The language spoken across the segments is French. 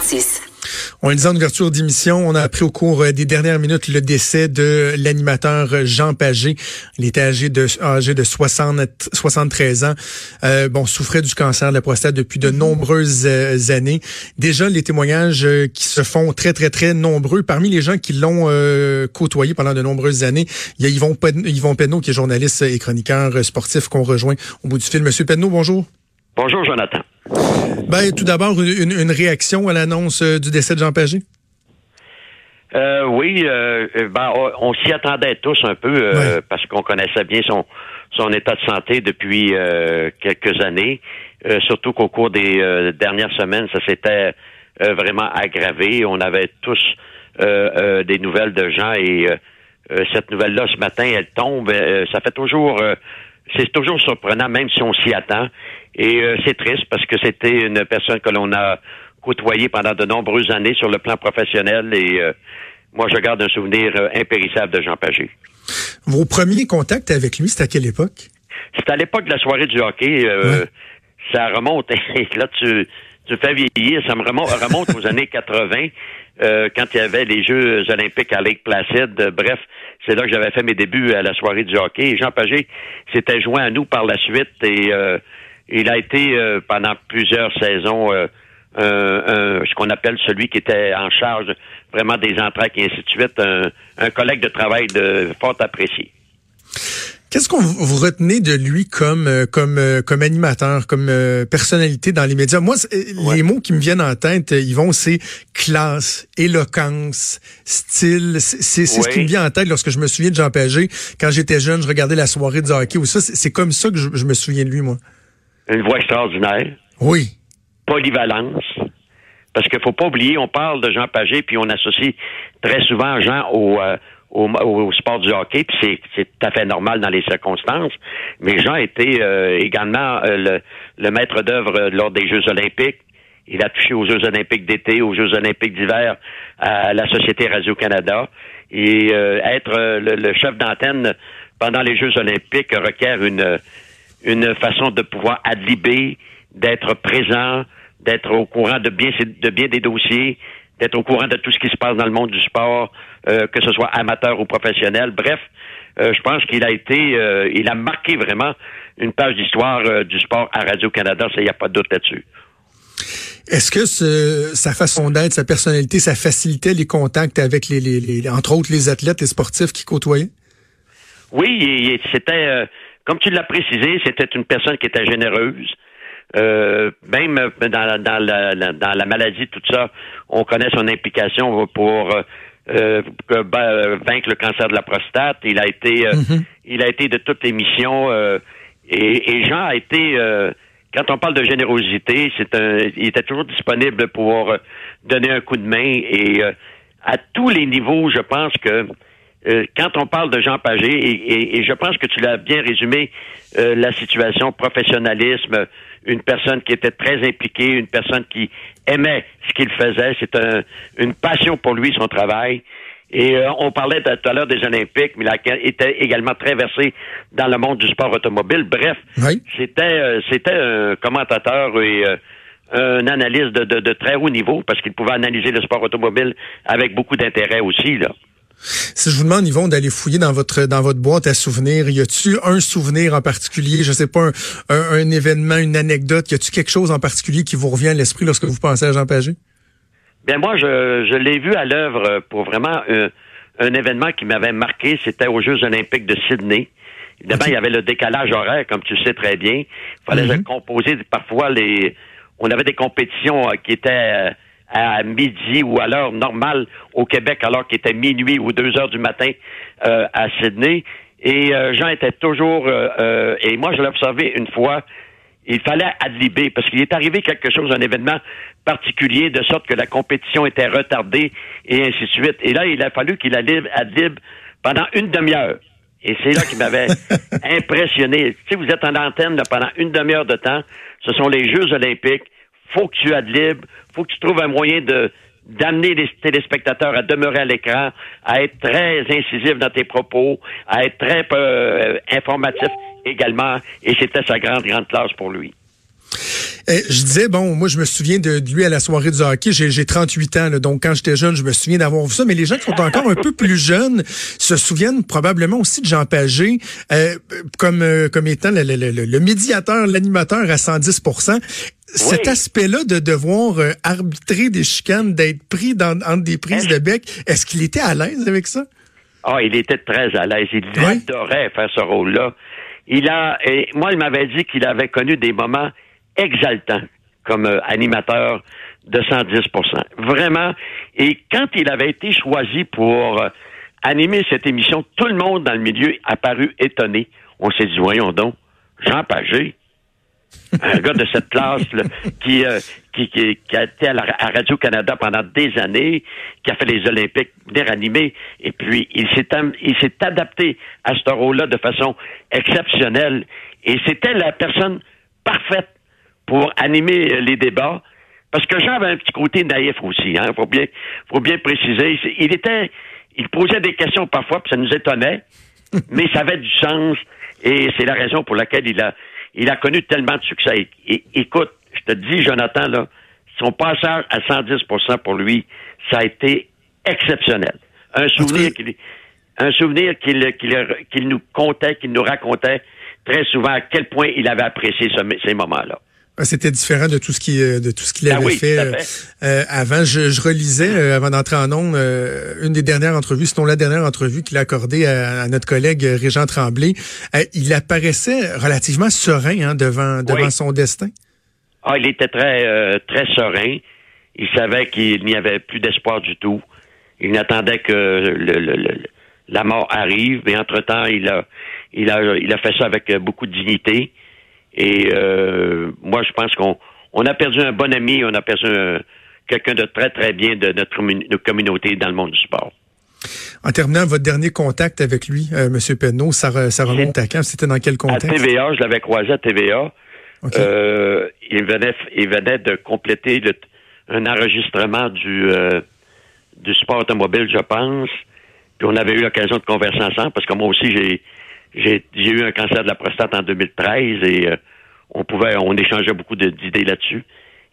56. On le disait en ouverture d'émission, on a appris au cours euh, des dernières minutes le décès de l'animateur Jean Pagé. Il était âgé de âgé de 60, 73 ans. Euh, bon, souffrait du cancer de la prostate depuis de nombreuses euh, années. Déjà, les témoignages euh, qui se font très, très, très nombreux. Parmi les gens qui l'ont côtoyé pendant de nombreuses années, il y a Yvon, Yvon Penneau, qui est journaliste et chroniqueur sportif qu'on rejoint au bout du fil. Monsieur Penneau, bonjour. Bonjour, Jonathan. Ben, tout d'abord, une, réaction à l'annonce euh, du décès de Jean Pagé? Euh, oui, euh, ben, on, s'y attendait tous un peu parce qu'on connaissait bien son, son état de santé depuis quelques années. surtout qu'au cours des dernières semaines, ça s'était vraiment aggravé. On avait tous des nouvelles de Jean et cette nouvelle-là, ce matin, elle tombe. ça fait toujours c'est toujours surprenant, même si on s'y attend. Et euh, c'est triste parce que c'était une personne que l'on a côtoyée pendant de nombreuses années sur le plan professionnel. Et euh, moi, je garde un souvenir euh, impérissable de Jean Pagé. Vos premiers contacts avec lui, c'était à quelle époque? C'était à l'époque de la soirée du hockey. Ça remonte. là, tu, tu fais vieillir. Ça me remonte, remonte aux années 80. Euh, quand il y avait les Jeux olympiques à Lake Placid. Bref, c'est là que j'avais fait mes débuts à la soirée du hockey. Jean Pagé s'était joint à nous par la suite et euh, il a été euh, pendant plusieurs saisons ce qu'on appelle celui qui était en charge vraiment des entraques et ainsi de suite, un, collègue de travail de fort apprécié. Qu'est-ce qu'on vous retenez de lui comme euh, comme euh, comme animateur, comme euh, personnalité dans les médias? Moi, les mots qui me viennent en tête, ils vont c'est classe, éloquence, style. C'est ce qui me vient en tête lorsque je me souviens de Jean Pagé. Quand j'étais jeune, je regardais la soirée de hockey ou ça. C'est comme ça que je, me souviens de lui, moi. Une voix extraordinaire. Oui. Polyvalence. Parce qu'il faut pas oublier, on parle de Jean Pagé, puis on associe très souvent Jean au, au, sport du hockey, puis c'est tout à fait normal dans les circonstances. Mais Jean était euh, également euh, le, maître d'œuvre euh, lors des Jeux olympiques. Il a touché aux Jeux olympiques d'été, aux Jeux olympiques d'hiver, à la Société Radio-Canada. Et être le, chef d'antenne pendant les Jeux olympiques requiert une, une façon de pouvoir adliber, d'être présent, d'être au courant de bien, de bien des dossiers, d'être au courant de tout ce qui se passe dans le monde du sport, euh, que ce soit amateur ou professionnel. Bref, euh, je pense qu'il a été, euh, il a marqué vraiment une page d'histoire du sport à Radio-Canada, ça, il n'y a pas de doute là-dessus. Est-ce que sa façon d'être, sa personnalité, ça facilitait les contacts avec les, les, entre autres les athlètes et sportifs qui côtoyaient? Oui, c'était, comme tu l'as précisé, c'était une personne qui était généreuse. Euh, même dans, dans, la, dans la maladie, tout ça, on connaît son implication pour euh, euh, vaincre le cancer de la prostate. Il a été, mm-hmm. il a été de toutes les missions. Et, et, Jean a été, quand on parle de générosité, c'est un, il était toujours disponible pour donner un coup de main. Et à tous les niveaux, je pense que quand on parle de Jean Pagé, et, et, je pense que tu l'as bien résumé, la situation professionnalisme, une personne qui était très impliquée, une personne qui aimait ce qu'il faisait. C'est une passion pour lui, son travail. Et euh, on parlait tout à l'heure des Olympiques, mais il était également très versé dans le monde du sport automobile. Bref, c'était euh, c'était un commentateur et euh, un analyste de, de, très haut niveau parce qu'il pouvait analyser le sport automobile avec beaucoup d'intérêt aussi. Là. Si je vous demande, Yvon, d'aller fouiller dans votre dans votre boîte à souvenirs, y a-tu un souvenir en particulier, je sais pas, un, événement, une anecdote, y a-tu quelque chose en particulier qui vous revient à l'esprit lorsque vous pensez à Jean Pagé? Bien, moi, je, je l'ai vu à l'œuvre pour vraiment un, un événement qui m'avait marqué. C'était aux Jeux olympiques de Sydney. Évidemment, il y avait le décalage horaire, comme tu sais très bien. Il fallait mm-hmm. composer parfois les. On avait des compétitions euh, qui étaient euh, à midi ou à l'heure normale au Québec, alors qu'il était minuit ou deux heures du matin euh, à Sydney. Et euh, Jean était toujours, euh, et moi je l'ai observé une fois, il fallait adliber, parce qu'il est arrivé quelque chose, un événement particulier, de sorte que la compétition était retardée, et ainsi de suite. Et là, il a fallu qu'il adlibe pendant une demi-heure. Et c'est là qu'il m'avait impressionné. Sais, vous êtes en antenne pendant une demi-heure de temps. Ce sont les Jeux olympiques faut que tu adlibes, faut que tu trouves un moyen de d'amener les téléspectateurs à demeurer à l'écran, à être très incisif dans tes propos, à être très euh, informatif également, et c'était sa grande, grande classe pour lui. Eh, je disais, bon, moi, je me souviens de, lui à la soirée du hockey. J'ai 38 ans, donc quand j'étais jeune, je me souviens d'avoir vu ça. Mais les gens qui sont encore un peu plus jeunes se souviennent probablement aussi de Jean Pagé euh, comme, euh, comme étant le, le, le médiateur, l'animateur à 110% cet aspect-là de devoir euh, arbitrer des chicanes, d'être pris dans, entre des prises de bec, est-ce qu'il était à l'aise avec ça? Ah, il était très à l'aise. Il adorait faire ce rôle-là. Il a, et moi, il m'avait dit qu'il avait connu des moments exaltants comme euh, animateur de 110% Vraiment. Et quand il avait été choisi pour euh, animer cette émission, tout le monde dans le milieu a paru étonné. On s'est dit, voyons donc, Jean Pagé, un gars de cette classe qui, euh, qui, a été à, Radio-Canada pendant des années, qui a fait les Olympiques, venir animer, et puis il s'est, il s'est adapté à ce rôle-là de façon exceptionnelle. Et c'était la personne parfaite pour animer les débats. Parce que Jean avait un petit côté naïf aussi, hein. Faut bien, faut bien préciser. Il était, il posait des questions parfois, puis ça nous étonnait, mais ça avait du sens. Et c'est la raison pour laquelle il a, il a connu tellement de succès. Et, écoute, je te dis, Jonathan, là, son passage à 110% pour lui, ça a été exceptionnel. Un souvenir qu'il un souvenir qu'il nous contait, qu'il nous racontait très souvent à quel point il avait apprécié ces moments-là. Ah, c'était différent de tout ce qui euh, de tout ce qu'il ah avait fait, euh, euh, avant. Je, relisais avant d'entrer en ondes une des dernières entrevues, sinon la dernière entrevue qu'il a accordée à, notre collègue Régent Tremblay. il apparaissait relativement serein hein, devant devant son destin. Ah, il était très très serein. Il savait qu'il n'y avait plus d'espoir du tout. Il n'attendait que le, la mort arrive, mais entre temps, il a il a il a fait ça avec beaucoup de dignité. Et euh, moi, je pense qu'on on a perdu un bon ami, on a perdu quelqu'un de très, très bien de notre, communauté dans le monde du sport. En terminant, votre dernier contact avec lui, euh, M. Penneau, ça, ça remonte à quand? C'était dans quel contexte? À TVA, je l'avais croisé à TVA. Euh, il, venait, il venait de compléter un enregistrement du, euh, du sport automobile, je pense. Puis on avait eu l'occasion de converser ensemble parce que moi aussi, j'ai j'ai eu un cancer de la prostate en 2013 et euh, on pouvait, on échangeait beaucoup d'idées là-dessus.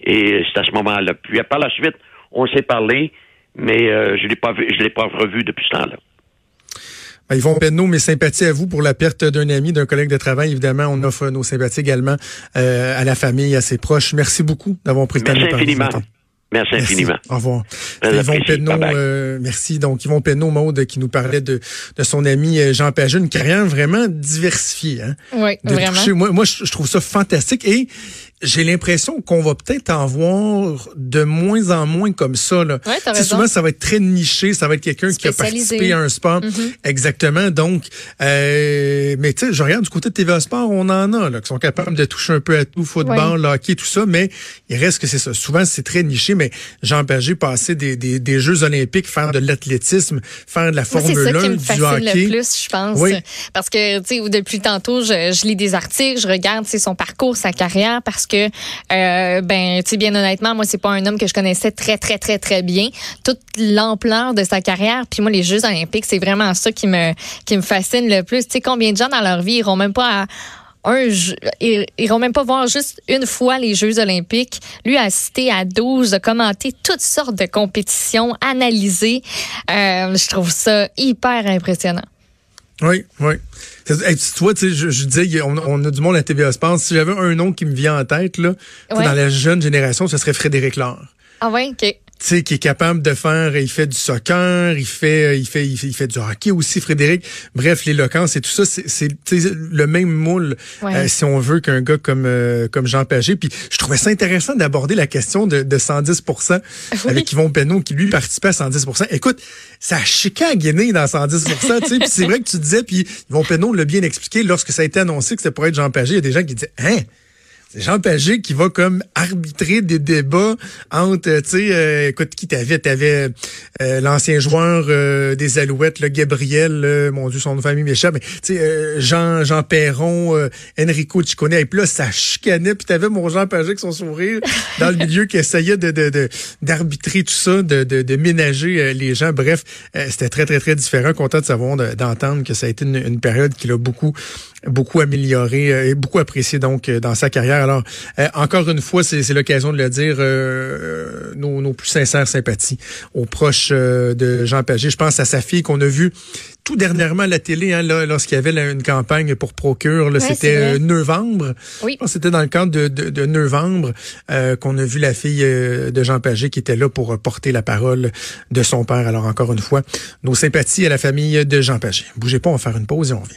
Et c'est à ce moment-là. Puis par la suite, on s'est parlé, mais euh, je l'ai pas vu, je l'ai pas revu depuis ce temps-là. Ben, Yvon Penneau, mes sympathies à vous pour la perte d'un ami, d'un collègue de travail. Évidemment, on offre nos sympathies également euh, à la famille, à ses proches. Merci beaucoup d'avoir pris le temps de nous infiniment. Merci infiniment. Au revoir. Yvon Penneau, euh, merci. Donc, Yvon Penneau, Maude, qui nous parlait de, de son ami euh, Jean Pagé, une carrière vraiment diversifiée. Hein, oui, vraiment. moi, moi je, trouve ça fantastique. Et j'ai l'impression qu'on va peut-être en voir de moins en moins comme ça. Là. Ouais, souvent, ça va être très niché, ça va être quelqu'un qui a participé à un sport. Mm-hmm. Exactement. Donc, euh, mais tu sais, je regarde du côté de TVA Sport, on en a là, qui sont capables de toucher un peu à tout, football, hockey, tout ça, mais il reste que c'est ça. Souvent, c'est très niché, mais Jean Berger passer des, des, des Jeux olympiques, faire de l'athlétisme, faire de la Formule 1, C'est ça qui me fascine le plus, je pense. Parce que, tu sais, depuis tantôt, je, je lis des articles, je regarde son parcours, sa carrière, parce que que, euh, ben, tu sais, bien honnêtement, moi, c'est pas un homme que je connaissais très, très, très, très bien. Toute l'ampleur de sa carrière, puis moi, les Jeux olympiques, c'est vraiment ça qui me, qui me fascine le plus. Tu sais, combien de gens dans leur vie iront même pas à un ils iront même pas voir juste une fois les Jeux olympiques. Lui a assisté à 12, a commenté toutes sortes de compétitions, analysé. Euh, je trouve ça hyper impressionnant. Oui, oui. Hey, tu vois, tu sais, je, je disais, on, on, a du monde à TVA Sports. Si j'avais un nom qui me vient en tête, là, dans la jeune génération, ce serait Frédéric Laure. Ah ouais, OK sais, qui est capable de faire, il fait du soccer, il fait, il fait, il fait, il fait du hockey aussi, Frédéric. Bref, l'éloquence et tout ça, c'est le même moule, euh, si on veut, qu'un gars comme euh, comme Jean Pagé. Puis je trouvais ça intéressant d'aborder la question de, de 110% avec Yvon Penneau, qui lui participait à 110% Écoute, ça a chiqué à Guinée dans 110 tu sais. Puis c'est vrai que tu disais, puis Yvon Penneau l'a bien expliqué lorsque ça a été annoncé que c'était pour être Jean Pagé. Il y a des gens qui disaient, hein? Jean Pagé qui va comme arbitrer des débats entre, tu sais, euh, écoute, qui t'avais? T'avais euh, l'ancien joueur euh, des Alouettes, le Gabriel, mon Dieu, son de famille m'échappe, mais tu sais, Jean, Jean Perron, Enrico Ciccone, et puis là, ça chicanait, puis t'avais mon Jean Pagé avec son sourire dans le milieu qui essayait de d'arbitrer tout ça, de, de, de ménager les gens. Bref, c'était très, très, très différent. Content de savoir, d'entendre que ça a été une, une période qui l'a beaucoup, beaucoup amélioré et beaucoup apprécié donc dans sa carrière Alors, encore une fois, c'est l'occasion de le dire, nos, nos, plus sincères sympathies aux proches de Jean Pagé. Je pense à sa fille qu'on a vue tout dernièrement à la télé, hein, lorsqu'il y avait une campagne pour procure, c'était novembre. Oui. C'était dans le cadre de, de, novembre qu'on a vu la fille de Jean Pagé qui était là pour porter la parole de son père. Alors encore une fois, nos sympathies à la famille de Jean Pagé. Bougez pas, on va faire une pause et on revient.